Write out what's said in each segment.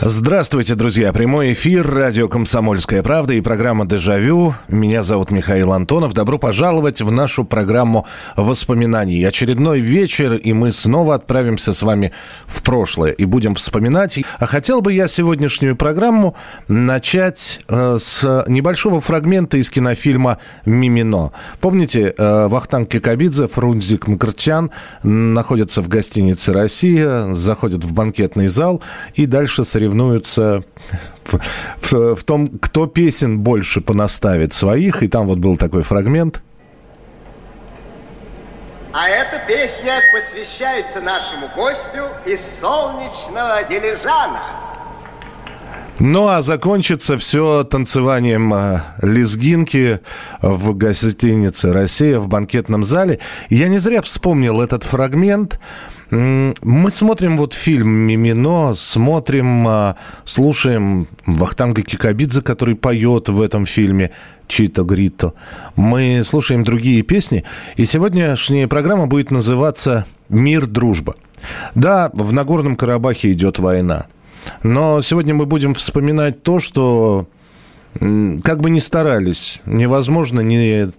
Здравствуйте, друзья. Прямой эфир, радио «Комсомольская правда» и программа «Дежавю». Меня зовут Михаил Антонов. Добро пожаловать в нашу программу воспоминаний. Очередной вечер, и мы снова отправимся с вами в прошлое и будем вспоминать. А хотел бы я сегодняшнюю программу начать э, с небольшого фрагмента из кинофильма «Мимино». Помните, э, Вахтанг Кикабидзе, Фрунзик Мкртян находятся в гостинице «Россия», заходят в банкетный зал и дальше соревнуются в, в- в том, кто песен больше понаставит своих. И там вот был такой фрагмент. А эта песня посвящается нашему гостю из солнечного Дилижана. Ну, а закончится все танцеванием э, лезгинки в гостинице «Россия» в банкетном зале. Я не зря вспомнил этот фрагмент. Мы смотрим вот фильм «Мимино», смотрим, э, слушаем Вахтанга Кикабидзе, который поет в этом фильме «Чито Грито». Мы слушаем другие песни, и сегодняшняя программа будет называться «Мир, дружба». Да, в Нагорном Карабахе идет война. Но сегодня мы будем вспоминать то, что как бы ни старались, невозможно ни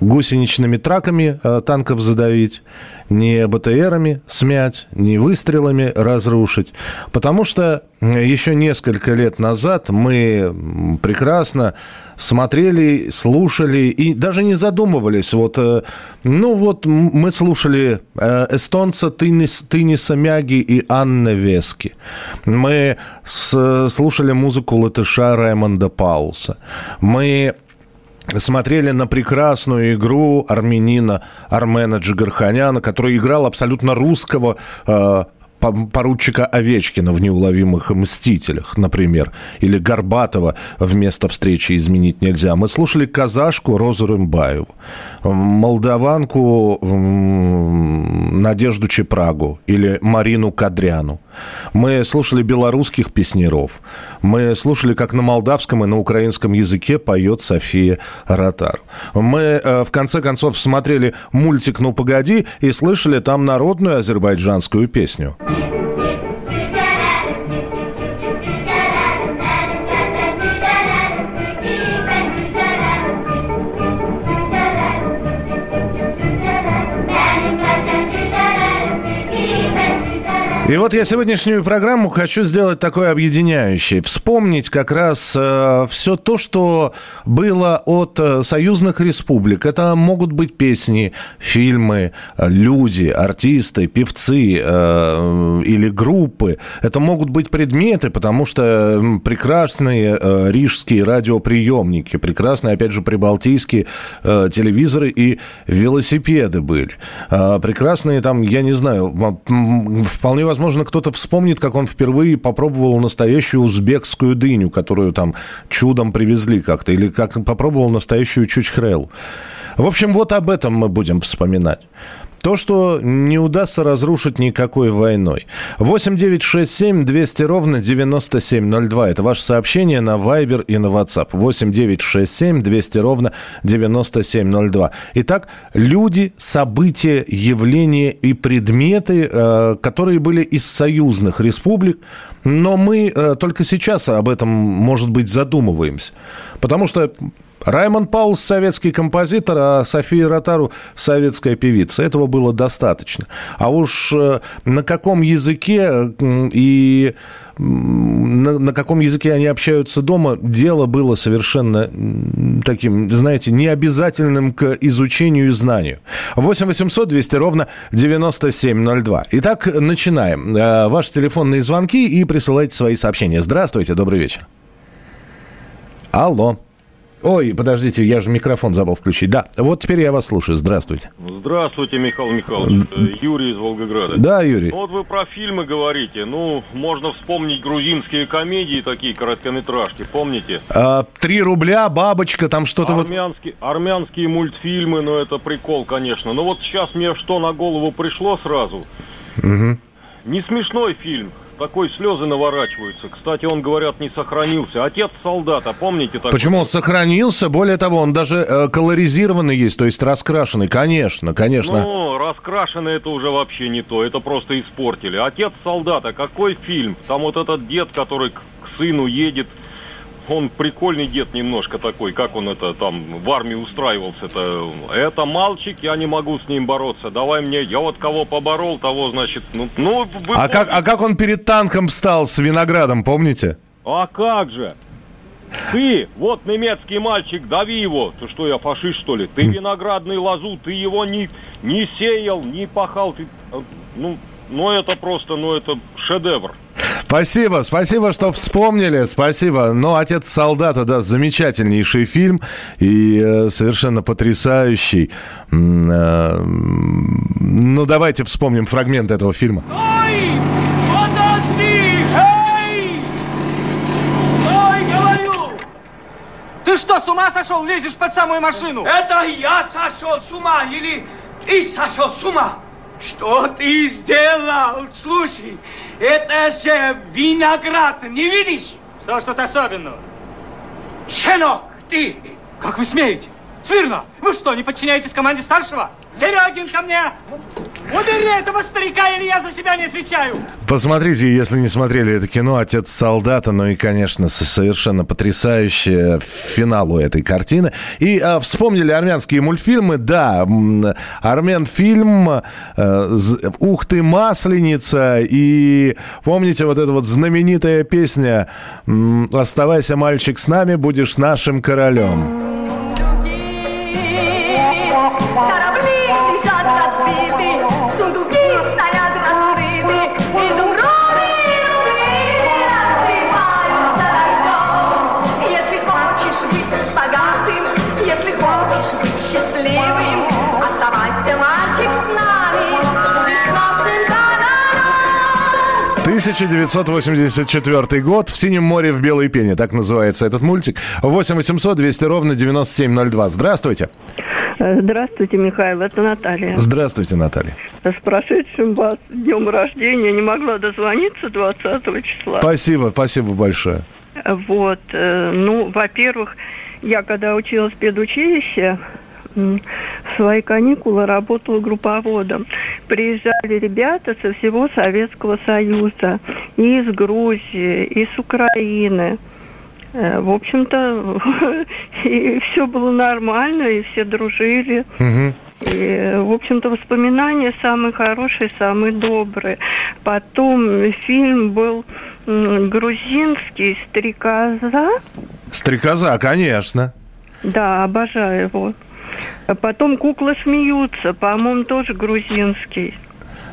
гусеничными траками э, танков задавить, ни БТРами смять, ни выстрелами разрушить. Потому что еще несколько лет назад мы прекрасно смотрели, слушали и даже не задумывались. Вот, э, ну вот мы слушали э, эстонца Тынис, Тыниса Мяги и Анны Вески. Мы слушали музыку латыша Раймонда Пауса. Мы смотрели на прекрасную игру армянина Армена Джигарханяна, который играл абсолютно русского э, поручика Овечкина в «Неуловимых мстителях», например, или Горбатова вместо встречи изменить нельзя. Мы слушали казашку Розу Рымбаеву, молдаванку Надежду Чепрагу или Марину Кадряну. Мы слушали белорусских песнеров. Мы слушали, как на молдавском и на украинском языке поет София Ротар. Мы, э, в конце концов, смотрели мультик «Ну, погоди» и слышали там народную азербайджанскую песню. И вот я сегодняшнюю программу хочу сделать такой объединяющей. Вспомнить как раз э, все то, что было от э, союзных республик. Это могут быть песни, фильмы, э, люди, артисты, певцы э, или группы. Это могут быть предметы, потому что прекрасные э, рижские радиоприемники, прекрасные, опять же, прибалтийские э, телевизоры и велосипеды были. Э, прекрасные там, я не знаю, вполне возможно, кто-то вспомнит, как он впервые попробовал настоящую узбекскую дыню, которую там чудом привезли как-то, или как попробовал настоящую чучхрел. В общем, вот об этом мы будем вспоминать. То, что не удастся разрушить никакой войной. 8 9 6 7 200 ровно 9702. Это ваше сообщение на Viber и на WhatsApp. 8 9 6 7 200 ровно 9702. Итак, люди, события, явления и предметы, э, которые были из союзных республик, но мы э, только сейчас об этом, может быть, задумываемся. Потому что Раймонд Паулс – советский композитор, а София Ротару – советская певица. Этого было достаточно. А уж э, на каком языке и на, на каком языке они общаются дома, дело было совершенно таким, знаете, необязательным к изучению и знанию. 8 800 200 ровно 9702. Итак, начинаем. Э, Ваши телефонные звонки и присылайте свои сообщения. Здравствуйте, добрый вечер. Алло. Ой, подождите, я же микрофон забыл включить. Да, вот теперь я вас слушаю. Здравствуйте. Здравствуйте, Михаил Михайлович. Юрий из Волгограда. Да, Юрий. Ну, вот вы про фильмы говорите. Ну, можно вспомнить грузинские комедии, такие короткометражки, помните? А, Три рубля, бабочка, там что-то вот... Армянские, армянские мультфильмы, ну, это прикол, конечно. Но вот сейчас мне что на голову пришло сразу. Не смешной фильм. Такой слезы наворачиваются. Кстати, он, говорят, не сохранился. Отец солдата, помните такой? Почему он сохранился? Более того, он даже э, колоризированный есть, то есть раскрашенный. Конечно, конечно. Ну, раскрашенный это уже вообще не то. Это просто испортили. Отец солдата, какой фильм? Там вот этот дед, который к к сыну едет. Он прикольный дед немножко такой, как он это там в армии устраивался-то. Это мальчик, я не могу с ним бороться. Давай мне, я вот кого поборол, того, значит, ну, ну вы А как, а как он перед танком встал с виноградом, помните? А как же? Ты, вот немецкий мальчик, дави его. Ты что, я фашист, что ли? Ты виноградный лозу, ты его не, не сеял, не пахал. Ты, э, ну, ну, это просто, ну, это шедевр. Спасибо, спасибо, что вспомнили, спасибо. Но «Отец солдата», да, замечательнейший фильм и э, совершенно потрясающий. Э, ну, давайте вспомним фрагмент этого фильма. Ой! Подожди! Эй! Ой, говорю! Ты что, с ума сошел? Лезешь под самую машину? Это я сошел с ума или ты сошел с ума? Что ты сделал? Слушай, это же виноград, не видишь? Что тут особенного? Щенок, ты! Как вы смеете? Смирно! Вы что, не подчиняетесь команде старшего? Серегин, ко мне! Убери этого старика, или я за себя не отвечаю! Посмотрите, если не смотрели это кино «Отец солдата», ну и, конечно, совершенно потрясающее финал у этой картины. И а, вспомнили армянские мультфильмы. Да, м, армян фильм э, «Ух ты, масленица» и помните вот эта вот знаменитая песня «Оставайся, мальчик, с нами, будешь нашим королем». 1984 год. В синем море в белой пене. Так называется этот мультик. 8 800 200 ровно 9702. Здравствуйте. Здравствуйте, Михаил, это Наталья. Здравствуйте, Наталья. С прошедшим вас днем рождения не могла дозвониться 20 числа. Спасибо, спасибо большое. Вот, э, ну, во-первых, я когда училась в педучилище, в свои каникулы работала групповодом. Приезжали ребята со всего Советского Союза, и из Грузии, и с Украины. Э, В общем-то, и все было нормально, и все дружили. И, в общем-то, воспоминания самые хорошие, самые добрые. Потом фильм был грузинский «Стрекоза». Стрекоза, конечно. Да, обожаю его. Потом «Куклы смеются», по-моему, тоже грузинский.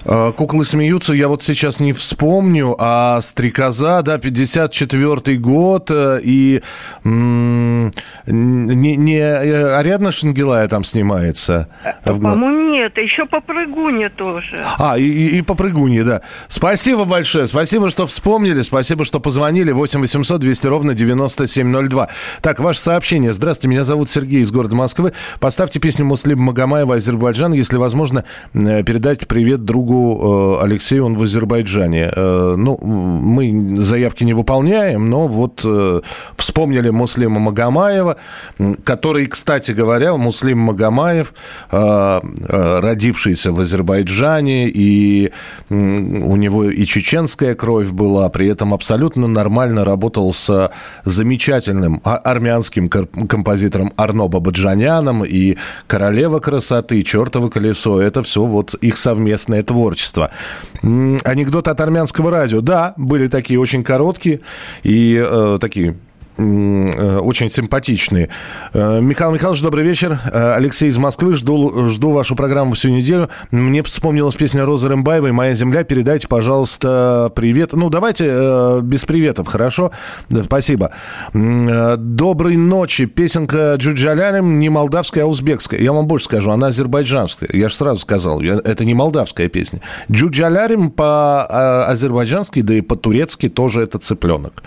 Э, Куклы смеются, я вот сейчас не вспомню, а Стрекоза, да, 54 год, э, и м, не, не э, Ариадна Шангелая там снимается. По-моему, нет. Еще «Попрыгуня» тоже. А, и, и, и да. Спасибо большое. Спасибо, что вспомнили. Спасибо, что позвонили. 8 800 200 ровно 9702. Так, ваше сообщение. Здравствуйте, меня зовут Сергей из города Москвы. Поставьте песню Муслим Магомаева «Азербайджан». Если возможно, передать привет другу э, Алексею, он в Азербайджане. Э, Ну, мы заявки не выполняем, но вот э, вспомнили Муслима Магомаева, который, кстати говоря, Муслим Магомаев, родившийся в Азербайджане, и у него и чеченская кровь была, при этом абсолютно нормально работал с замечательным а- армянским композитором Арно Бабаджаняном и «Королева красоты», «Чертово колесо». Это все вот их совместное творчество. М, Анекдот от армянского радио. Да, были такие очень короткие и э, такие очень симпатичные. Э, Михаил Михайлович, добрый вечер. Э, Алексей из Москвы. Жду, жду вашу программу всю неделю. Мне вспомнилась песня Розы Рымбаевой «Моя земля». Передайте, пожалуйста, привет. Ну, давайте без приветов, хорошо? Спасибо. Доброй ночи. Песенка Джуджалярем не молдавская, а узбекская. Я вам больше скажу, она азербайджанская. Я же сразу сказал, это не молдавская песня. Джуджалярем по-азербайджански, да и по-турецки тоже это цыпленок.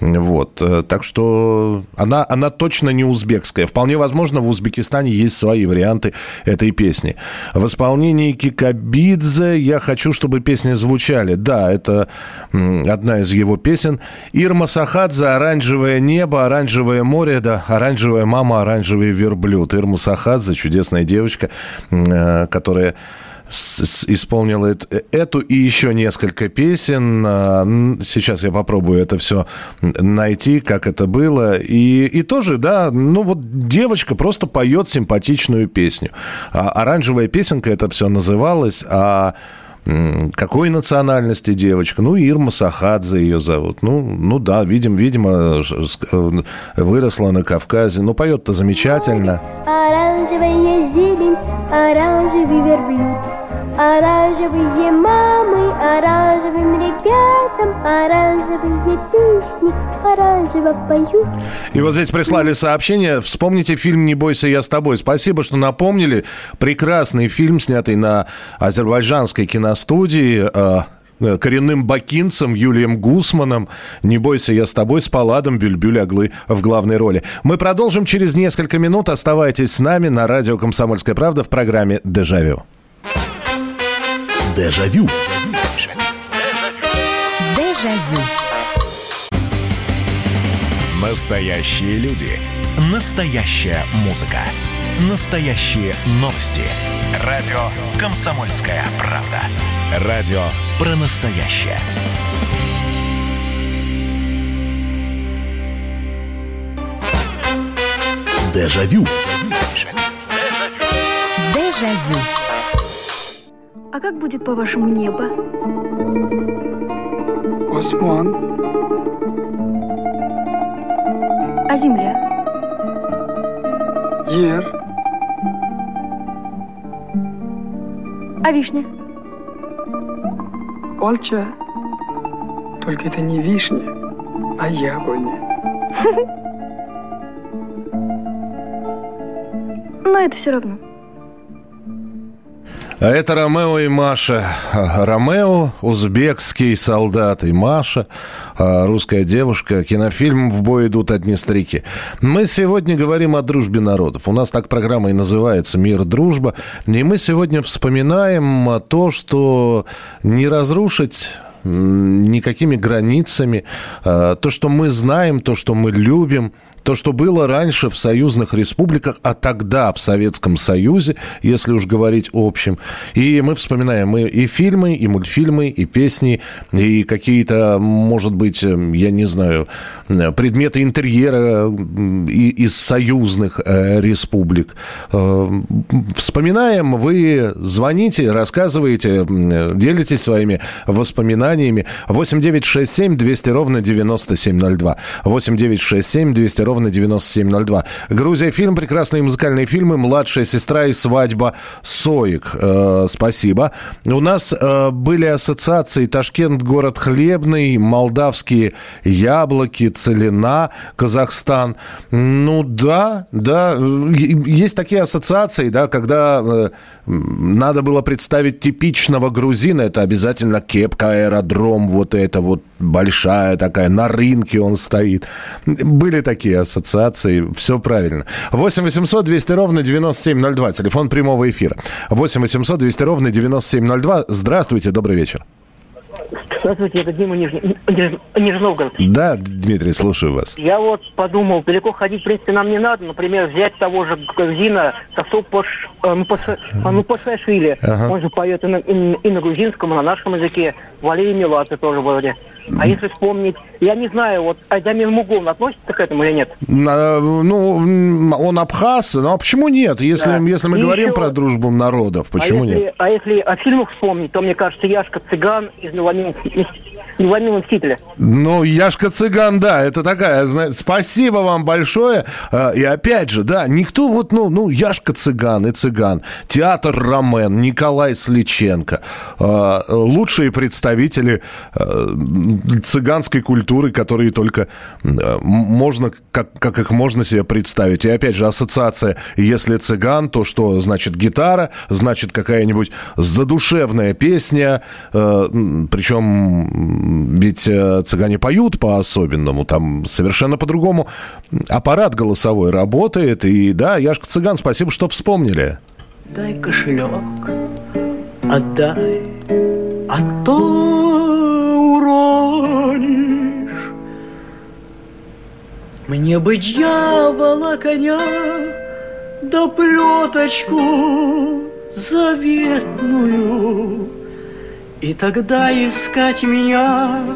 Вот. Так что она, она точно не узбекская. Вполне возможно, в Узбекистане есть свои варианты этой песни. В исполнении Кикабидзе «Я хочу, чтобы песни звучали». Да, это одна из его песен. Ирма Сахадзе «Оранжевое небо», «Оранжевое море», да, «Оранжевая мама», «Оранжевый верблюд». Ирма Сахадзе, чудесная девочка, э, которая исполнил эту и еще несколько песен. А, сейчас я попробую это все найти, как это было. И, и тоже, да, ну вот девочка просто поет симпатичную песню. А, оранжевая песенка это все называлось, а какой национальности девочка? Ну, Ирма Сахадзе ее зовут. Ну, ну да, видим, видимо, э, выросла на Кавказе. Ну, поет-то замечательно. Оранжевая зелень, оранжевый верблюд. Оранжевые мамы, оранжевым ребятам, оранжевые песни, оранжево поют. И вот здесь прислали сообщение. Вспомните фильм «Не бойся, я с тобой». Спасибо, что напомнили. Прекрасный фильм, снятый на азербайджанской киностудии э, коренным бакинцем Юлием Гусманом. «Не бойся, я с тобой» с Паладом Бюльбюль Аглы в главной роли. Мы продолжим через несколько минут. Оставайтесь с нами на радио «Комсомольская правда» в программе «Дежавю». Дежавю. Дежавю. Настоящие люди. Настоящая музыка. Настоящие новости. Радио «Комсомольская правда». Радио про настоящее. Дежавю. Дежавю. А как будет, по-вашему, небо? Осман. А земля? Ер. А вишня? Олча. Только это не вишня, а яблоня. Но это все равно. А это Ромео и Маша. Ромео, узбекский солдат, и Маша, а русская девушка. Кинофильм «В бой идут одни старики». Мы сегодня говорим о дружбе народов. У нас так программа и называется «Мир, дружба». И мы сегодня вспоминаем то, что не разрушить никакими границами. А, то, что мы знаем, то, что мы любим, то, что было раньше в союзных республиках, а тогда в Советском Союзе, если уж говорить общем. И мы вспоминаем и, и фильмы, и мультфильмы, и песни, и какие-то, может быть, эм, я не знаю, предметы интерьера из союзных э, республик. Э, вспоминаем, вы звоните, рассказываете, делитесь своими воспоминаниями. 8967 200 ровно 9702. 8967 200 ровно ровно 9702. Грузия фильм, прекрасные музыкальные фильмы, «Младшая сестра» и «Свадьба Соик». Э, спасибо. У нас э, были ассоциации Ташкент, город хлебный, молдавские яблоки, целина, Казахстан. Ну да, да, есть такие ассоциации, да, когда э, надо было представить типичного грузина, это обязательно кепка, аэродром, вот это вот большая такая, на рынке он стоит. Были такие ассоциации, все правильно. 8 800 200 ровно 9702, телефон прямого эфира. 8 800 200 ровно 9702. Здравствуйте, добрый вечер. Здравствуйте, это Дима Нижний, Нижний Новгород. Да, Дмитрий, слушаю вас. Я вот подумал, далеко ходить, в принципе, нам не надо. Например, взять того же Грузина, Сосу Паш, э, ну, ну, Пашашвили. Ага. Он же поет и на, и на грузинском, и на нашем языке. Валерий Милаты тоже вроде. А если вспомнить, я не знаю, вот Айдамир Мугон относится к этому или нет? А, ну, он абхаз, ну а почему нет? Если, да. если мы и говорим еще... про дружбу народов, почему а если, нет? А если о фильмах вспомнить, то, мне кажется, Яшка Цыган из Меланин Неуловимые мстители. Ну, Яшка Цыган, да, это такая, знаете, спасибо вам большое. А, И опять же, да, никто вот, ну, ну, Яшка Цыган и Цыган, театр Ромен, Николай Сличенко, а, лучшие представители а, цыганской культуры, которые только можно, как, как их можно себе представить. И опять же, ассоциация, если цыган, то что значит гитара, значит какая-нибудь задушевная песня, причем ведь э, цыгане поют по-особенному, там совершенно по-другому аппарат голосовой работает. И да, Яшка Цыган, спасибо, что вспомнили. Дай кошелек, отдай, а то уронишь. Мне бы дьявола коня, да плеточку заветную, И тогда искать меня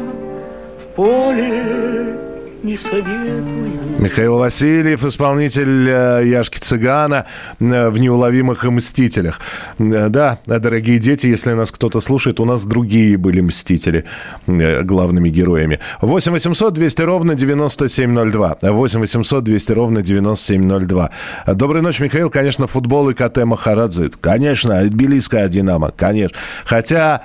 в поле не советую. Михаил Васильев, исполнитель э, Яшки Цыгана э, в «Неуловимых мстителях». Э, Да, дорогие дети, если нас кто-то слушает, у нас другие были мстители главными героями. 8 800 200 ровно 9702. 8 800 200 ровно 9702. Доброй ночи, Михаил. Конечно, футбол и КТ Махарадзе. Конечно, тбилисская «Динамо». Конечно. Хотя,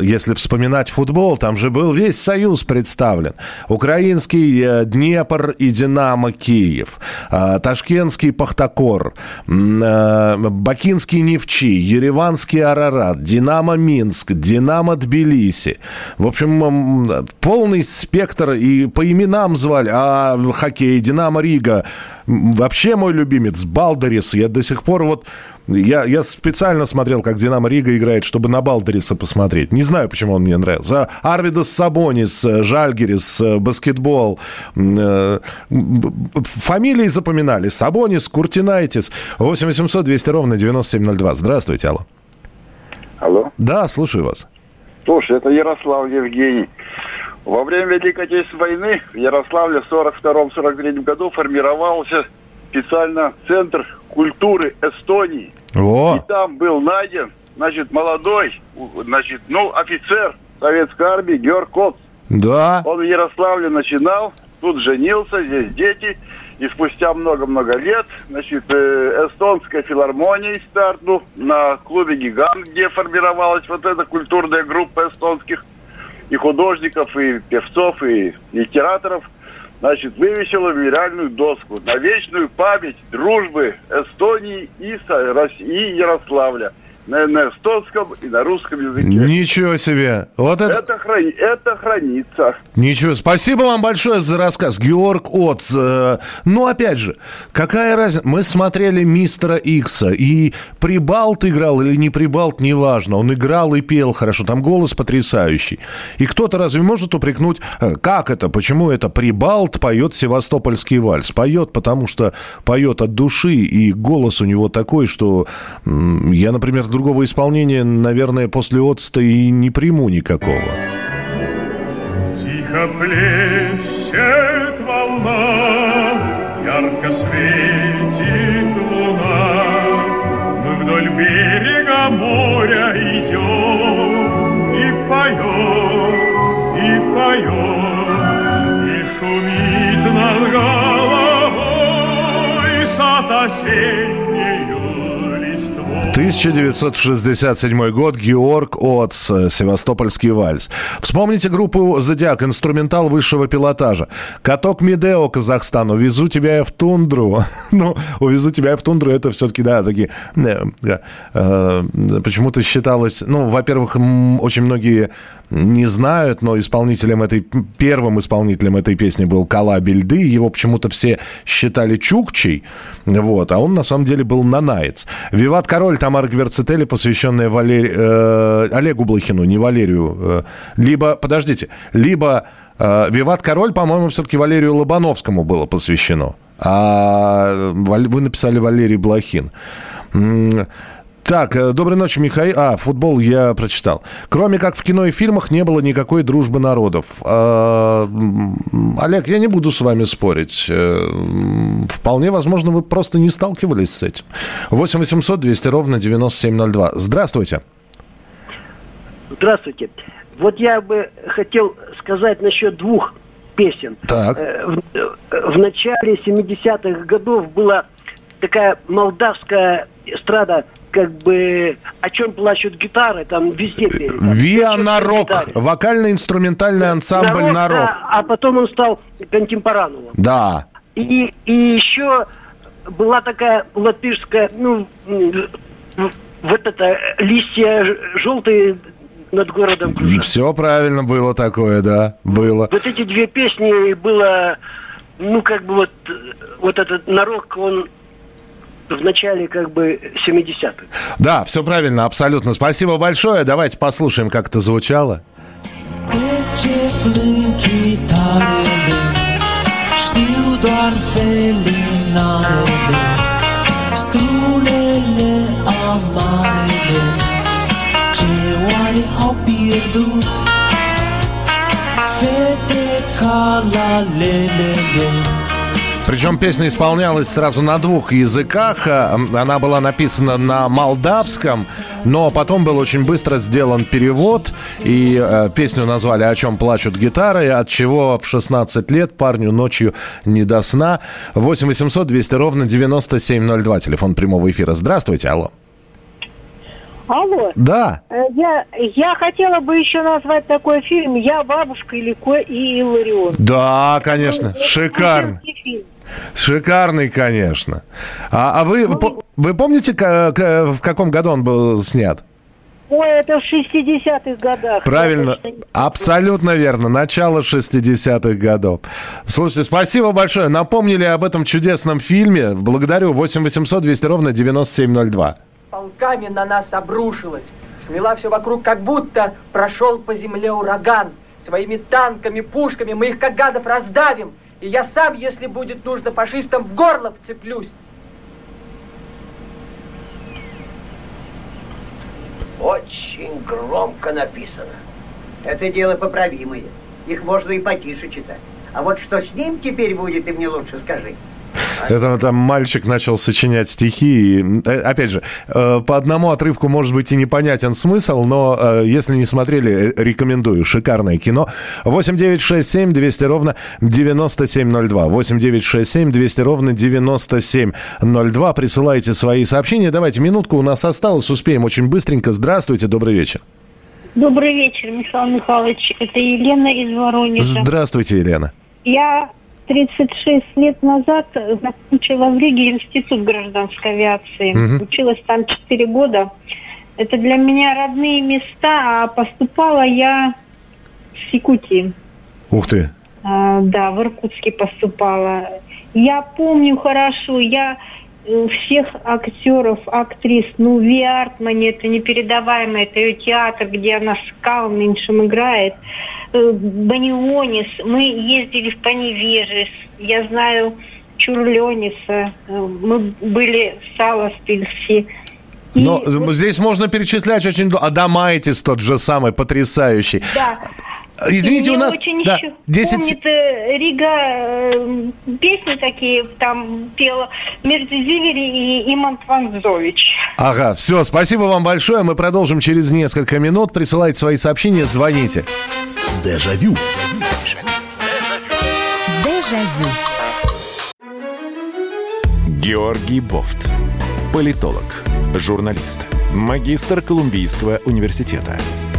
если вспоминать футбол, там же был весь Союз представлен. Украинский э, Днепр и Динамо Киев. А, Ташкентский Пахтакор. э, Бакинский Нефтчи. Ереванский Арарат. Динамо Минск. Динамо Тбилиси. В общем, полный спектр. И по именам звали. А хоккей Динамо Рига. Вообще мой любимец Балдерис. Я до сих пор вот... Я, я специально смотрел, как Динамо Рига играет, чтобы на Балдериса посмотреть. Не знаю, почему он мне нравился. Арвидас Сабонис, э, Жальгирис, э, баскетбол. Э, Фамилии запоминали. Сабонис, Куртинайтис. 8 800 200 ровно 9702. Здравствуйте, алло. Алло. Да, слушаю вас. Слушай, это Ярослав Евгений. Во время Великой Отечественной войны в Ярославле в 42-43 году формировался специально Центр культуры Эстонии. О! И там был найден, значит, молодой, значит, ну, офицер советской армии Георг Коц. Да. Он в Ярославле начинал, тут женился, здесь дети. И спустя много-много лет, значит, э, эстонская филармония стартнул на клубе «Гигант», где формировалась вот эта культурная группа эстонских и художников, и певцов, и литераторов, значит, вывесила мемориальную доску на вечную память дружбы Эстонии и, и Ярославля на, на эстонском и на русском языке. Ничего себе. Вот это... Это, храни- это хранится. Ничего, спасибо вам большое за рассказ, Георг Оц. Э, Ну, опять же, какая разница? Мы смотрели Мистера Икса, и Прибалт играл или не Прибалт, неважно. Он играл и пел хорошо, там голос потрясающий. И кто-то разве может упрекнуть, э, как это, почему это Прибалт поет севастопольский вальс? Поет, потому что поет от души, и голос у него такой, что я, например, другого исполнения, наверное, после Отста и не приму никакого. Тихо плещет волна, ярко светит луна. Мы вдоль берега моря идем и поем, и поем, и шумит над головой сад осеннею листвой. 1967 год, Георг э, «Севастопольский вальс». Вспомните группу «Зодиак», инструментал высшего пилотажа. «Каток Медео», Казахстан, «Увезу тебя я в тундру». ну, «Увезу тебя я в тундру» это все-таки, да, такие... э, э, почему-то считалось... Ну, во-первых, очень многие не знают, но исполнителем этой... Первым исполнителем этой песни был Кала Бельды. Его почему-то все считали Чукчей. Вот, а он на самом деле был Нанаец. «Виват Король» Тамара Гверцетели, посвященная Валери... э, Олегу Блохину, не Валерию. э, либо, подождите, либо э, «Виват Король», по-моему, все-таки Валерию Лобановскому было посвящено. А Валь- вы написали Валерий Блохин. Так, э, доброй ночи, Михаил. А, футбол я прочитал. Кроме как в кино и фильмах не было никакой дружбы народов. А, Олег, я не буду с вами спорить. Э, Вполне возможно, вы просто не сталкивались с этим. 8 800 200 ровно 9702. Здравствуйте. Здравствуйте. Вот я бы хотел сказать насчет двух песен. Так. Э, В, в начале 70-х годов была такая молдавская эстрада, как бы о чем плачут гитары, там везде пели. Виа «О чём Нарок. гитары». Вокально-инструментальный ансамбль Нарок, Нарок. да, а потом он стал контемпорановым. Да. И, и еще была такая латышская, ну, вот это, листья желтые над городом. Все правильно было такое, да, было. Вот эти две песни было, ну, как бы вот, вот этот нарок, он в начале как бы 70-х. Да, все правильно, абсолютно. Спасибо большое. Давайте послушаем, как это звучало. Fete ca la lelele Причем песня исполнялась сразу на двух языках. Э, Она была написана на молдавском, но потом был очень быстро сделан перевод, и э, песню назвали «О чем плачут гитары», от чего в 16 лет парню ночью не до сна. 8 800 200 ровно 9702, телефон прямого эфира. Здравствуйте, алло. Алло. Да. Э, Я, я хотела бы еще назвать такой фильм «Я бабушка Илико и Иларион». Да, конечно, шикарно. Фильм. Шикарный, конечно. А, а вы, по- вы помните, в каком году он был снят? Ой, это в 60-х годах. Правильно, абсолютно верно. Начало 60-х годов. Слушайте, спасибо большое. Напомнили об этом чудесном фильме. Благодарю. 8 800 200 ровно 9702. полками на нас обрушилась. Смела все вокруг, как будто прошел по земле ураган. Своими танками, пушками мы их, как гадов, раздавим. И я сам, если будет нужно, фашистам в горло вцеплюсь. Очень громко написано. Это дело поправимое. Их можно и потише читать. А вот что с ним теперь будет, ты мне лучше скажи. Это там мальчик начал сочинять стихи. И, э, опять же, э, по одному отрывку может быть и непонятен смысл, но э, если не смотрели, рекомендую. Шикарное кино. 8967 200 ровно 9702. 8967 200 ровно 9702. Присылайте свои сообщения. Давайте, минутку у нас осталось. Успеем очень быстренько. Здравствуйте, добрый вечер. Добрый вечер, Михаил Михайлович. Это Елена из Воронежа. Здравствуйте, Елена. Я 36 лет назад закончила в Риге институт гражданской авиации. Мгм. Училась там 4 года. Это для меня родные места, а поступала я в Якутии. Ух ты. А, да, в Иркутске поступала. Я помню хорошо, я всех актеров, актрис, ну, Ви Артмане, это непередаваемый, это ее театр, где она с Калниншем играет. Э, Банионис, мы ездили в Поневежес, я знаю Чурлениса, э, мы были в Саласпильсе. Но э, здесь можно перечислять очень... Адамайтис тот же самый, потрясающий. Да. Извините, у нас... очень да, еще 10 се- помнит э, Рига э, песни такие, там пела Мерзизивери и Иман Тванзович. Ага, все, спасибо вам большое. Мы продолжим через несколько минут. Присылайте свои сообщения, звоните. Дежавю. Дежавю. Георгий Бофт. Политолог, журналист, магистр Колумбийского университета,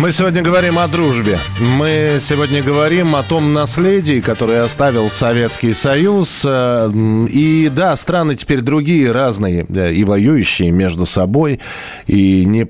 Мы сегодня говорим о дружбе. Мы сегодня говорим о том наследии, которое оставил Советский Союз. Э, И да, страны теперь другие, разные, да, и воюющие между собой, и не,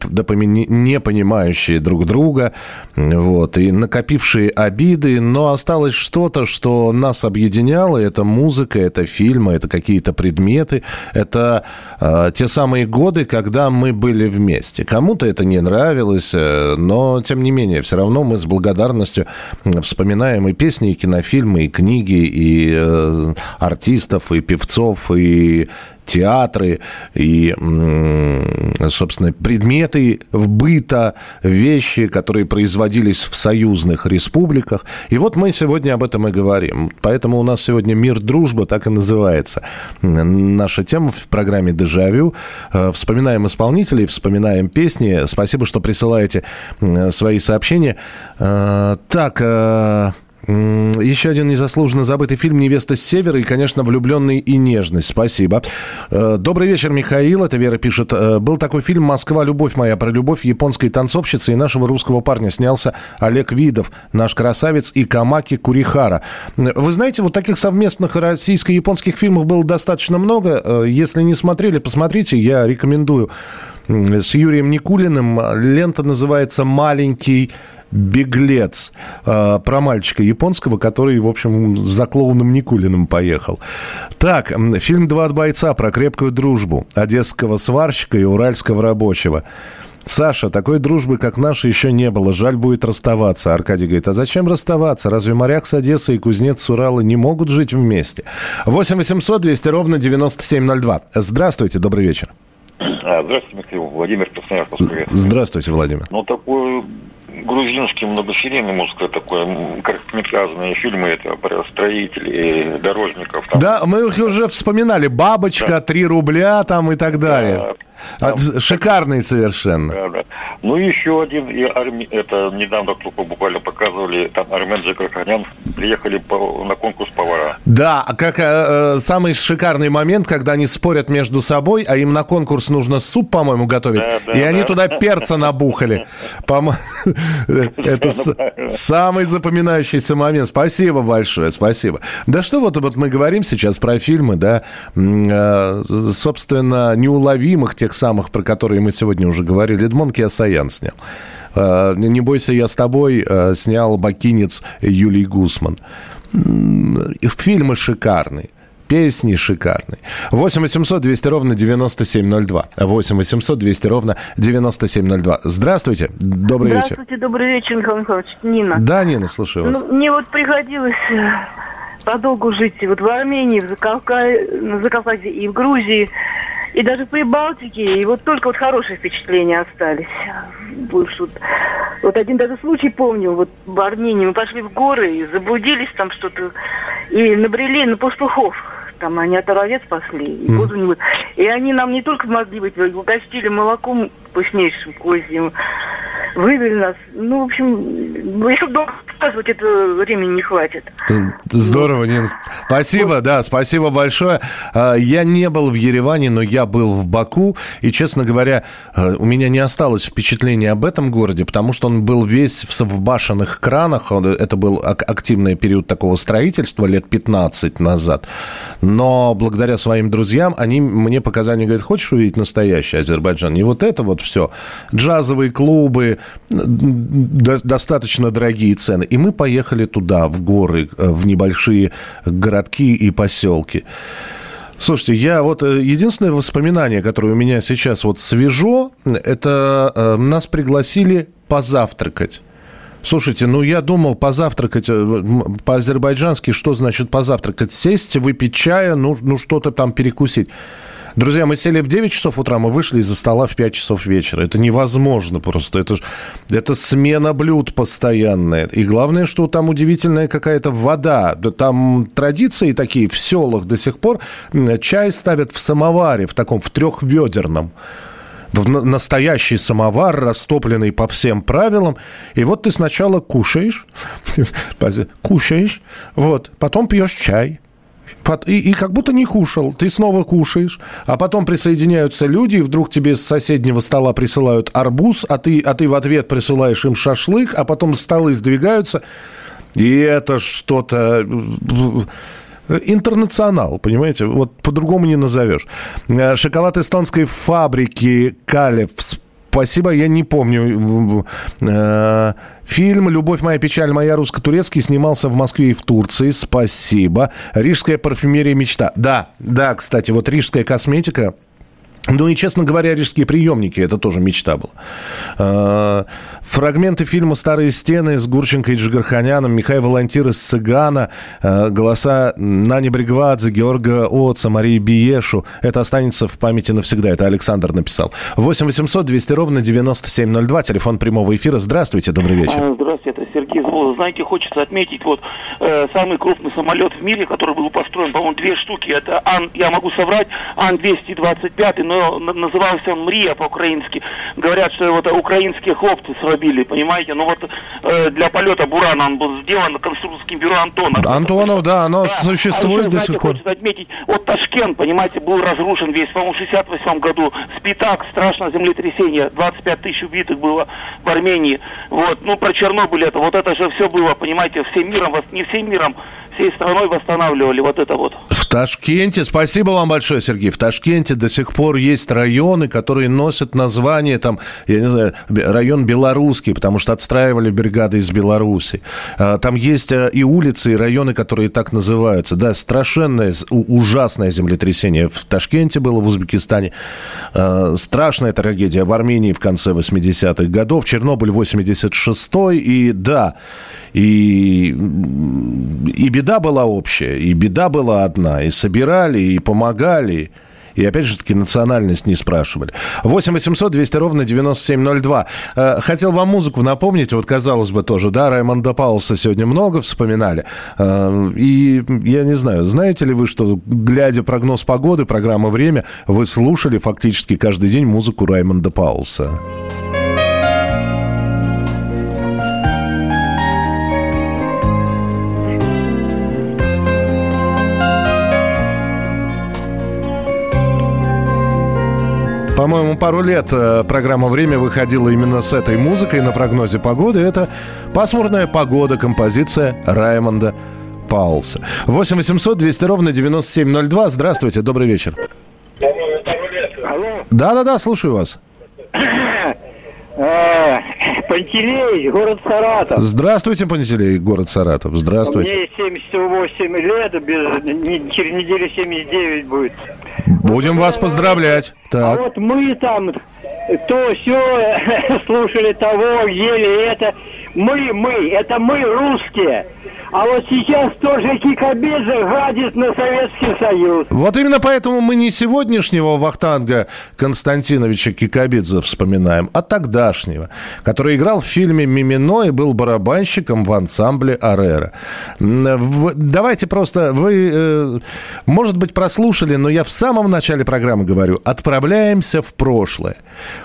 не понимающие друг друга, вот, и накопившие обиды, но осталось что-то, что нас объединяло. Это музыка, это фильмы, это какие-то предметы, это э, те самые годы, когда мы были вместе. Кому-то это не нравилось, э, тем не менее, все равно мы с благодарностью вспоминаем и песни, и кинофильмы, и книги, и э, артистов, и певцов, и театры и, собственно, предметы в быта, вещи, которые производились в союзных республиках. И вот мы сегодня об этом и говорим. Поэтому у нас сегодня «Мир, дружба» так и называется. Наша тема в программе «Дежавю». Э, Вспоминаем исполнителей, вспоминаем песни. Спасибо, что присылаете м, свои сообщения. Э, Так, э, Еще один незаслуженно забытый фильм «Невеста с севера» и, конечно, «Влюбленный и нежность». Спасибо. Э, Добрый вечер, Михаил. Это Вера пишет. Э, Был такой фильм «Москва. Любовь моя» про любовь японской танцовщицы и нашего русского парня. Снялся Олег Видов, наш красавец, и Камаки Курихара. Э, Вы знаете, вот таких совместных российско-японских фильмов было достаточно много. Если не смотрели, посмотрите. Я рекомендую с Юрием Никулиным. Лента называется «Маленький беглец э, про мальчика японского, который, в общем, за клоуном Никулиным поехал. Так, фильм «Два от бойца» про крепкую дружбу одесского сварщика и уральского рабочего. Саша, такой дружбы, как наша, еще не было. Жаль будет расставаться. Аркадий говорит, а зачем расставаться? Разве моряк с Одессы и кузнец с Урала не могут жить вместе? 8 800 200 ровно 9702. Здравствуйте, добрый вечер. А, Здравствуйте, Михаил. Владимир Красноярск, Москве. Здравствуйте, Владимир. Ну, такой грузинский многосерийный, можно сказать, такой короткометражные фильмы, это про строителей, дорожников. Там. Да, мы их уже вспоминали. «Бабочка», «Три рубля» там и так далее. А, Шикарные совершенно. Да, да. Ну, еще один, и Арми- это недавно только буквально показывали, там Армен Джигарханян приехали по- на конкурс повара. Да, а как э, э, самый шикарный момент, когда они спорят между собой, а им на конкурс нужно суп, по-моему, готовить, Да, да, и они да. туда перца набухали. Это самый запоминающийся момент. Спасибо большое, спасибо. Да что вот, мы говорим сейчас про фильмы, да, э, собственно, неуловимых, тех самых, про которые мы сегодня уже говорили. Эдмон Киасаян снял. Э, «Не бойся, я с тобой» э, снял бакинец Юлий Гусман. Фильмы шикарные. Песни шикарные. 8 800 200 ровно 9702. 8 800 200 ровно 9702. Здравствуйте. Добрый вечер. Здравствуйте, добрый вечер, Михаил Михайлович. Нина. Да, Нина, слушаю вас. Ну, мне вот приходилось э, подолгу жить вот в Армении, в Закавка- на Закавказье и в Грузии, и даже Прибалтике. И вот только вот хорошие впечатления остались. Вот, вот один даже случай помню. Вот в Армении мы пошли в горы и заблудились там что-то. И набрели на пастухов. Там они от овец пасли, и воду не будет. И они нам не только помогли быть, угостили молоком вкуснейшим козьим, вывели нас. Ну, в общем, если долго рассказывать, это времени не хватит. Здорово, Нина. Спасибо, да, спасибо большое. А, Я не был в Ереване, но я был в Баку. И, честно говоря, э, у меня не осталось впечатления об этом городе, потому что он был весь в башенных кранах. Это был ак- активный период такого строительства лет 15 назад. Но благодаря своим друзьям они мне показали, говорят, хочешь увидеть настоящий Азербайджан? И вот это вот все. Джазовые клубы, достаточно дорогие цены. И мы поехали туда, в горы, э, в небольшие городки и поселки. Слушайте, я вот э, единственное воспоминание, которое у меня сейчас вот свежо, это э, нас пригласили позавтракать. Слушайте, ну я думал позавтракать э, по-азербайджански, что значит позавтракать? Сесть, выпить чая, ну, ну что-то там перекусить. Друзья, мы сели в 9 часов утра, мы вышли из-за стола в 5 часов вечера. Это невозможно просто. Это, ж- это смена блюд постоянная. И главное, что там удивительная какая-то вода. Да там традиции такие в селах до сих пор. Чай ставят в самоваре, в таком, в трехведерном настоящий самовар, растопленный по всем правилам. И вот ты сначала кушаешь, кушаешь, вот, потом пьешь чай. И, и как будто не кушал. Ты снова кушаешь, а потом присоединяются люди, и вдруг тебе с соседнего стола присылают арбуз, а ты, а ты в ответ присылаешь им шашлык, а потом столы сдвигаются. И это что-то... э, Интернационал, понимаете? Вот по-другому не назовешь. Э, Шоколад эстонской фабрики Калев. Спасибо, я не помню. Э, Фильм «Любовь моя, печаль моя» русско-турецкий снимался в Москве и в Турции. Спасибо. Рижская парфюмерия мечта. Да, да, кстати, вот рижская косметика ну и, честно говоря, рижские приемники, это тоже мечта была. Э, Фрагменты фильма «Старые стены» с Гурченко и Джигарханяном, Михаил Волонтир из «Цыгана», э, голоса Нани Бригвадзе, Георга Оца, Марии Биешу. Это останется в памяти навсегда. Это Александр написал. 8 800 200 ровно 9702, телефон прямого эфира. Здравствуйте, добрый вечер. Здравствуйте, это Сергей Знаете, хочется отметить вот э, самый крупный самолет в мире, который был построен, по-моему, две штуки. Это Ан, я могу соврать, Ан-225, но на- назывался он Мрия по-украински. Говорят, что вот украинские хлопцы срубили, понимаете? Ну вот э, для полета Бурана он был сделан конструкторским бюро Антона. Антонов, да, оно А существует еще, до знаете, сих пор. хочется отметить, вот Ташкент, понимаете, был разрушен весь, по-моему, в 68 году. Спитак, страшное землетрясение, 25 тысяч убитых было в Армении. Вот, ну, про Чернобыль это, вот это же все было, понимаете, всем миром, не всем миром, всей страной восстанавливали вот это вот. В Ташкенте, спасибо вам большое, Сергей. В Ташкенте до сих пор есть районы, которые носят название, там, я не знаю, район белорусский, потому что отстраивали бригады из Беларуси. А, Там есть а, и улицы, и районы, которые так называются. Да, страшенное, ужасное землетрясение в Ташкенте было, в Узбекистане. А, Страшная трагедия в Армении в конце 80-х годов. Чернобыль 86-й. И да, и, и беда была общая, и беда была одна. И собирали, и помогали. И опять же таки национальность не спрашивали. 8 800 200 ровно 9702. Э, Хотел вам музыку напомнить. Вот, казалось бы, тоже, да, Раймонда Паулса сегодня много вспоминали. Э, И я не знаю, знаете ли вы, что, глядя прогноз погоды, программа «Время», вы слушали фактически каждый день музыку Раймонда Паулса? По-моему, пару лет э, программа «Время» выходила именно с этой музыкой на прогнозе погоды. Это «Пасмурная погода», композиция Раймонда Паулса. 8 800 200 ровно 9702. Здравствуйте, добрый вечер. Да-да-да, слушаю вас. Пантелей, город Саратов. Здравствуйте, Пантелей, город Саратов. Здравствуйте. Мне 78 лет, без, не- через неделю 79 будет. Будем вас поздравлять. А Так. вот мы там то все слушали того, ели это. Мы, мы, это мы русские. А вот сейчас тоже Кикабидзе гадит на Советский Союз. Вот именно поэтому мы не сегодняшнего Вахтанга Константиновича Кикабидзе вспоминаем, а тогдашнего, который играл в фильме «Мимино» и был барабанщиком в ансамбле «Арера». Давайте просто, вы, э, может быть, прослушали, но я в самом начале программы говорю, отправляемся в прошлое.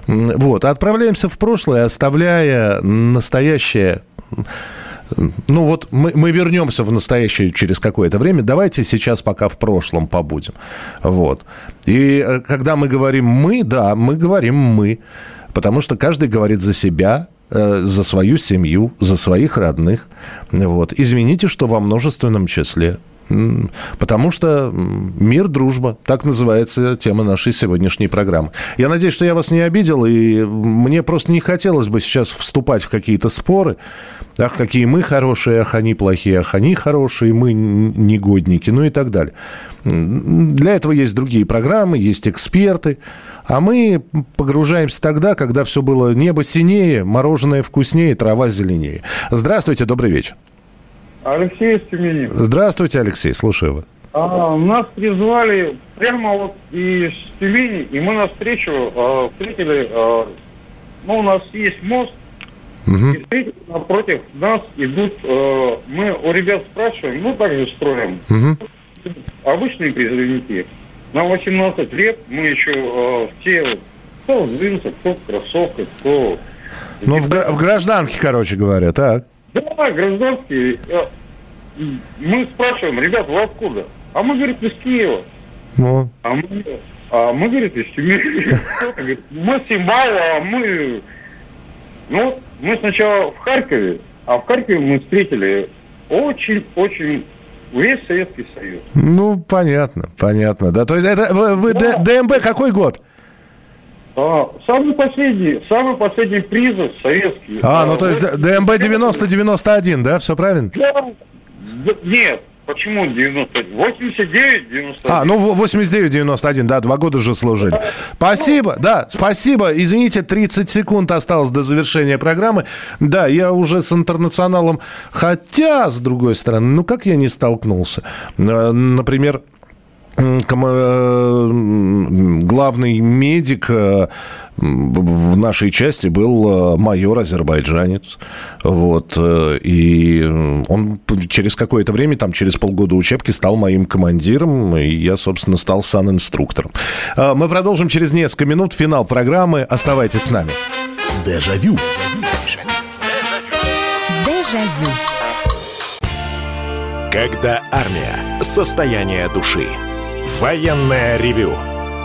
Вот, отправляемся в прошлое, оставляя настоящее ну вот мы, мы вернемся в настоящее через какое-то время. Давайте сейчас пока в прошлом побудем. Вот. И э, когда мы говорим «мы», да, мы говорим «мы». Потому что каждый говорит за себя, за свою семью, за своих родных. Вот. Извините, что во множественном числе. Потому что мир, дружба, так называется тема нашей сегодняшней программы. Я надеюсь, что я вас не обидел, и мне просто не хотелось бы сейчас вступать в какие-то споры. Ах, какие мы хорошие, ах, они плохие, ах, они хорошие, мы негодники, ну и так далее. Для этого есть другие программы, есть эксперты. А мы погружаемся тогда, когда все было небо синее, мороженое вкуснее, трава зеленее. Здравствуйте, добрый вечер. Алексей из Тюмени. Здравствуйте, Алексей, слушаю вас. А, нас призвали прямо вот из Тюмени, и мы навстречу а, встретили, а, ну, у нас есть мост, и встретили напротив нас идут, а, мы у ребят спрашиваем, ну, так же строим, обычные призывники. Нам 18 лет, мы еще а, все, кто в джинсах, кто в кроссовках, кто... Ну, в, гра- в гражданке, короче говоря, так. Да, гражданские. А, Мы спрашиваем, ребят, вы откуда? а мы, говорит, из Киева. Ну, А мы, а мы говорит, из Тюмени. Мы с а мы... Ну, мы сначала в Харькове, а в Харькове мы встретили очень-очень весь Советский Союз. ну, понятно, понятно. Да, то есть это вы, вы Д- ДМБ какой год? А, самый последний, самый последний призыв советский. А, ну то есть ДМБ 90-91, да, все правильно? Да, да, Нет, почему 90? 89, 91. А, ну в- 89-91, да, два года же служили. Спасибо, да, спасибо. Извините, 30 секунд осталось до завершения программы. Да, я уже с интернационалом, хотя, с другой стороны, ну как я не столкнулся? Например, э, главный медик э, в нашей части был э, майор азербайджанец. Вот. э, И он через какое-то время, там через полгода учебки, стал моим командиром. И я, собственно, стал сан-инструктором. Э, Мы продолжим через несколько минут. Финал программы. Оставайтесь с нами. Дежавю. Дежавю. Когда армия. Состояние души. Военное ревю.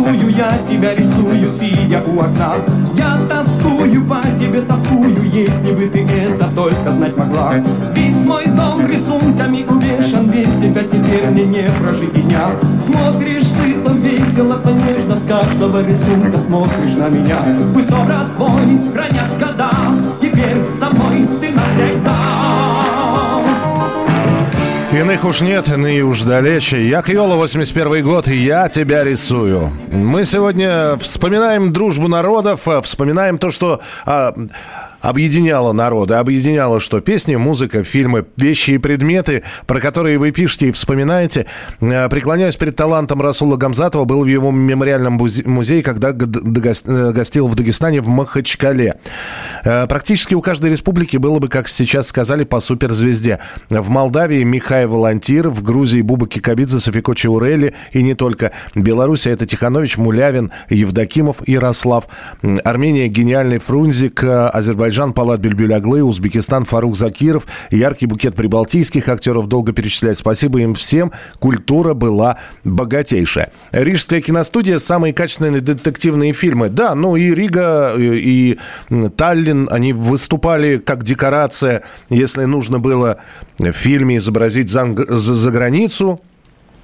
рисую, я тебя рисую, сидя у окна. Я тоскую по тебе, тоскую, если бы ты это только знать могла. Весь мой дом рисунками увешан, весь тебя теперь мне не прожить дня. Смотришь ты то весело, то нежно, с каждого рисунка смотришь на меня. Пусть образ твой хранят года, теперь со мной ты навсегда. Иных уж нет, иные уж далече. Я Кьола, 81 год, и я тебя рисую. Мы сегодня вспоминаем дружбу народов, а, вспоминаем то, что а, объединяло народы. Объединяло что? Песни, музыка, фильмы, вещи и предметы, про которые вы пишете и вспоминаете. А, Преклоняюсь перед талантом Расула Гамзатова. Был в его мемориальном музее, когда э, гостил в Дагестане в Махачкале. Э, Практически у каждой республики было бы, как сейчас сказали, по суперзвезде. В Молдавии Михай Волонтир, в Грузии Буба Кикабидзе, Софико Чаурели и не только. Беларусь это Тиханович, Мулявин, Евдокимов, Ярослав. Армения гениальный Фрунзик, э, Азербайджан Палат Бельбюляглы, Узбекистан Фарух Закиров, яркий букет прибалтийских актеров долго перечислять. Спасибо им всем. Культура была богатейшая. Рижская киностудия самые качественные детективные фильмы. Да, ну и Рига, и Таллин, они выступали как декорация, если нужно было в фильме изобразить за, за- за границу.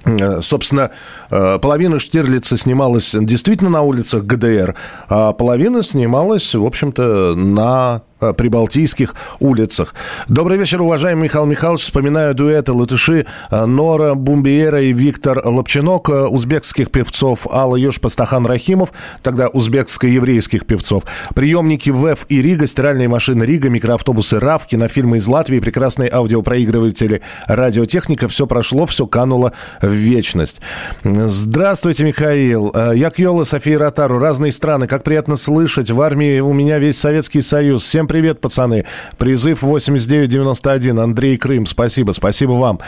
Э, Собственно, э, половина Штирлица снималась действительно на улицах ГДР, а половина снималась, в общем-то, на прибалтийских улицах. Добрый вечер, уважаемый Михаил Михайлович. Вспоминаю дуэты латыши э, Нора Бумбиера и Виктор Лапчинок, э, узбекских певцов Алла Ёж, Пастахан Рахимов, тогда узбекско-еврейских певцов, приемники ВЭФ и Рига, стиральные машины Рига, микроавтобусы РАФ, кинофильмы из Латвии, прекрасные аудиопроигрыватели, радиотехника. Все прошло, все кануло в вечность. Здравствуйте, Михаил. Э, Я Кьола, София Ротару. Разные страны. Как приятно слышать. В армии у меня весь Советский Союз. Всем привет, пацаны. Призыв 8991. Андрей Крым. Спасибо. Спасибо вам.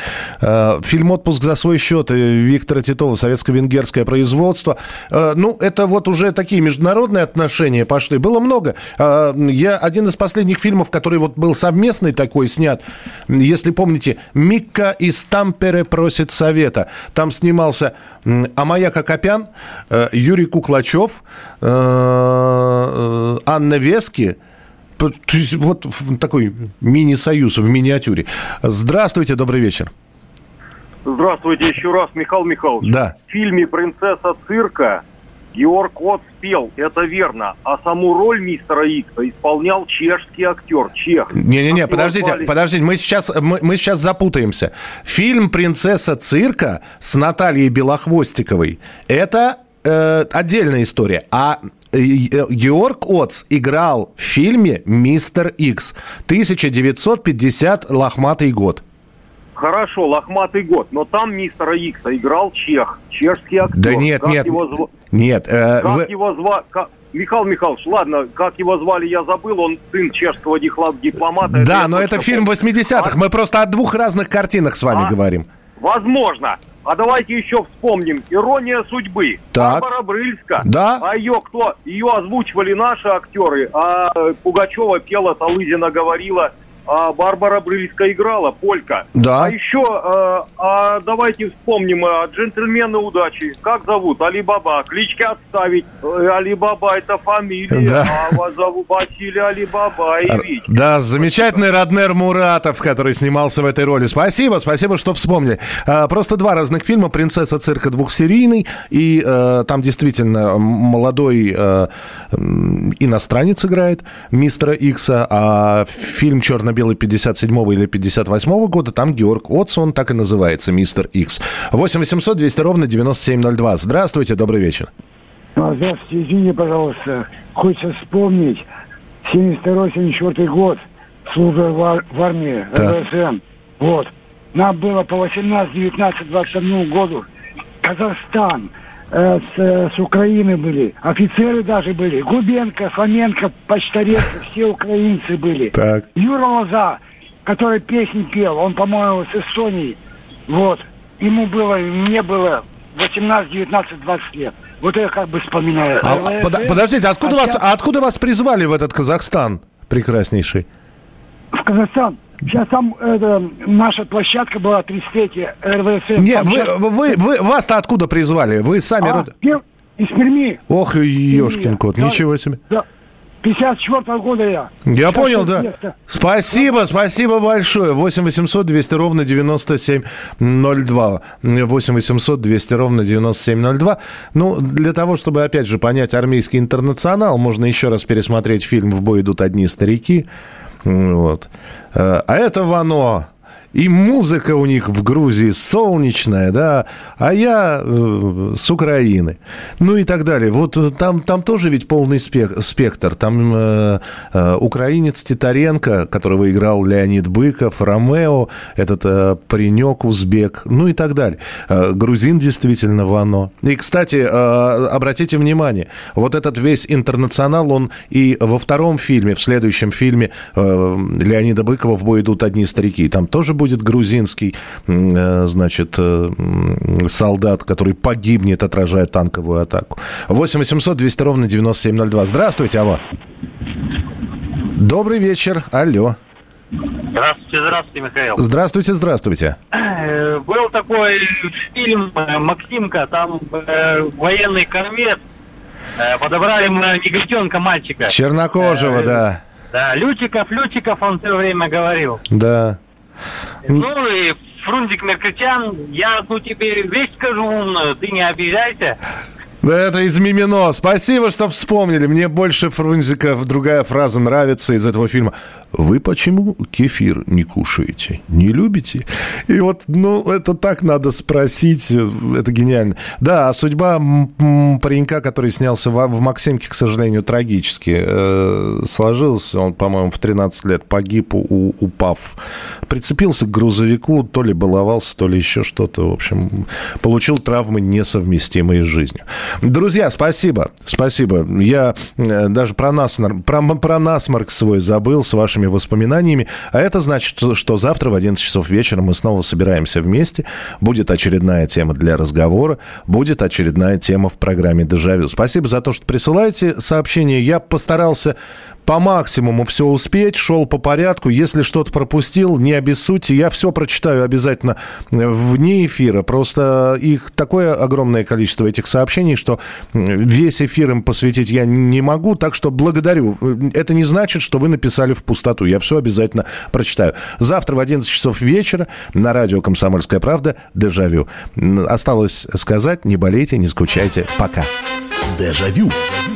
Э, Фильм «Отпуск за свой счет» Виктора Титова. Советско-венгерское производство. Э, Ну, это вот уже такие международные отношения пошли. Было много. Э, Я один из последних фильмов, который вот был совместный такой снят. Если помните, Микка из Тампере просит совета. Там снимался Амая Кокопян, Юрий Куклачев, Анна Вески. То есть Вот такой мини-союз в миниатюре. Здравствуйте, добрый вечер. Здравствуйте еще раз, Михаил Михайлович. Да. В фильме «Принцесса цирка» Георг От спел, это верно. А саму роль мистера Икса исполнял чешский актер, чех. Не-не-не, подождите, звали? подождите, мы сейчас, мы, мы сейчас запутаемся. Фильм «Принцесса цирка» с Натальей Белохвостиковой – это э, отдельная история. А э, э, Георг Отц играл в фильме «Мистер Икс» 1950 лохматый год. Хорошо, лохматый год, но там мистера Икса играл чех, чешский актер. Да нет, Как нет, его зва- нет. э, Как вы- его звали? Михаил Михайлович, ладно, как его звали, я забыл, он сын чешского дипломата. Да, я но это фильм помню. 80-х. Мы просто о двух разных картинах с вами А? говорим. Возможно. А давайте еще вспомним. «Ирония судьбы». Так. Барбара Брыльска. Да. А ее кто? Ее озвучивали наши актеры, а Пугачева пела, Талызина говорила, а Барбара Брыльска играла, Полька. Да. А еще, э, а давайте вспомним, э, «Джентльмены удачи». Как зовут? Алибаба. Клички отставить. Э, Алибаба это фамилия. Да. А вас зовут Василий Алибабаевич. Да, замечательный Раднер Муратов, который снимался в этой роли. Спасибо, спасибо, что вспомнили. А, Просто два разных фильма. «Принцесса цирка» двухсерийный. И э, там действительно молодой м, иностранец играет мистера Икса. А фильм «Черно-белый» 57 или 58 года, там Георг Отц, он так и называется, мистер Икс. 8 800 200 ровно 9702. Здравствуйте, добрый вечер. А, Здравствуйте, извини, пожалуйста. Хочется вспомнить 72-74 год, служба в, ар- в армии, Так. РСМ. Вот. Нам было по 18, 19, 21 году. Казахстан, э, с, э, с Украины были, офицеры даже были. Губенко, Фоменко, Почтаренко, все украинцы были. Так. Юра Лоза, который песни пел, он, по-моему, с Эстонии. Вот. Ему было, мне было 18, 19, 20 лет. Вот это как бы вспоминаю. А, РСМ, под- подождите, откуда а вас, а откуда вас призвали в этот Казахстан прекраснейший? В Казахстан. Сейчас там это, наша площадка была 33 РВСМ. Не, вы, вы, вы, вас-то откуда призвали? Вы сами... А, род- пер- из Перми. Ох, ешкин кот, Да. ничего себе. Да. 54 года я. Я понял, да. место. Спасибо, спасибо большое. 8 800 200 ровно 9702. 8 800 200 ровно 9702. Ну, для того, чтобы, опять же, понять армейский интернационал, можно еще раз пересмотреть фильм «В бой идут одни старики». Вот. Э, А это Вано. И музыка у них в Грузии солнечная, да, а я э, с Украины. Ну и так далее. Вот э, там, там тоже ведь полный спек- спектр. Там э, э, украинец Титаренко, которого играл Леонид Быков, Ромео, этот э, паренек узбек, ну и так далее. Э, грузин действительно Вано. И, кстати, э, обратите внимание, вот этот весь интернационал, он и во втором фильме, в следующем фильме э, Леонида Быкова «В бой идут одни старики», там тоже будет грузинский, э, значит, э, солдат, который погибнет, отражая танковую атаку. 8 800 200 ровно 9702. Здравствуйте, алло. Добрый вечер, алло. Здравствуйте, здравствуйте, Михаил. Здравствуйте, здравствуйте. Э, Был такой фильм «Максимка», там э, военный корвет, э, подобрали мы негритенка мальчика. Чернокожего, Э, да. Да, Лютиков, Лютиков, он все время говорил. Да. Ну и Фрунзик Меркатян, я ну тебе вещь скажу умную, ты не обижайся. Да это из Мимино. Спасибо, что вспомнили. Мне больше Фрунзика другая фраза нравится из этого фильма. Вы почему кефир не кушаете? Не любите? И вот, ну, это так надо спросить. Это гениально. Да, а судьба паренька, который снялся в, «Максимке», к сожалению, трагически э, сложилась. Он, по-моему, в 13 лет погиб, упав. Прицепился к грузовику, то ли баловался, то ли еще что-то. В общем, получил травмы, несовместимые с жизнью. Друзья, спасибо. Спасибо. Я э, даже про, насморк, про, про насморк свой забыл с вашими воспоминаниями. А это значит, что- завтра в 11 часов вечера мы снова собираемся вместе. Будет очередная тема для разговора. Будет очередная тема в программе «Дежавю». Спасибо за то, что присылаете сообщения. Я постарался по максимуму все успеть, шел по порядку. Если что-то пропустил, не обессудьте. Я все прочитаю обязательно э, вне эфира. Просто их такое огромное количество этих сообщений, что весь эфир им посвятить я не могу. Так что благодарю. Это не значит, что вы написали в пустоту. Я все обязательно прочитаю. Завтра в 11 часов вечера на радио «Комсомольская правда» «Дежавю». Осталось сказать, не болейте, не скучайте. Пока. Дежавю. Дежавю.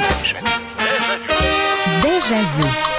Evangelho.